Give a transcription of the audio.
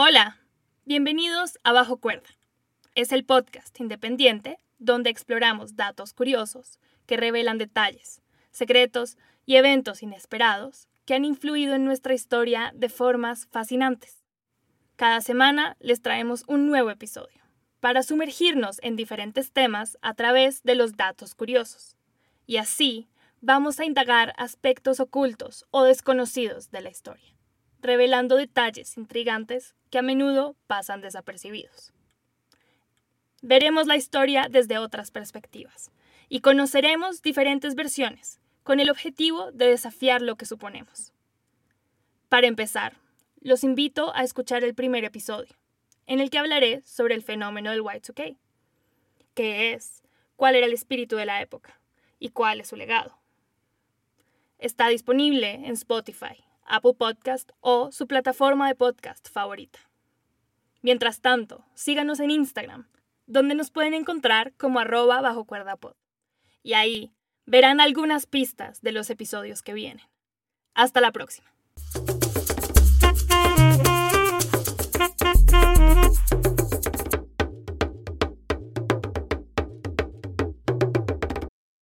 Hola, bienvenidos a Bajo Cuerda. Es el podcast independiente donde exploramos datos curiosos que revelan detalles, secretos y eventos inesperados que han influido en nuestra historia de formas fascinantes. Cada semana les traemos un nuevo episodio para sumergirnos en diferentes temas a través de los datos curiosos. Y así vamos a indagar aspectos ocultos o desconocidos de la historia, revelando detalles intrigantes que a menudo pasan desapercibidos. Veremos la historia desde otras perspectivas y conoceremos diferentes versiones con el objetivo de desafiar lo que suponemos. Para empezar, los invito a escuchar el primer episodio, en el que hablaré sobre el fenómeno del Y2K, qué es, cuál era el espíritu de la época y cuál es su legado. Está disponible en Spotify, Apple Podcast o su plataforma de podcast favorita. Mientras tanto, síganos en Instagram, donde nos pueden encontrar como arroba bajo cuerda pod. Y ahí verán algunas pistas de los episodios que vienen. Hasta la próxima.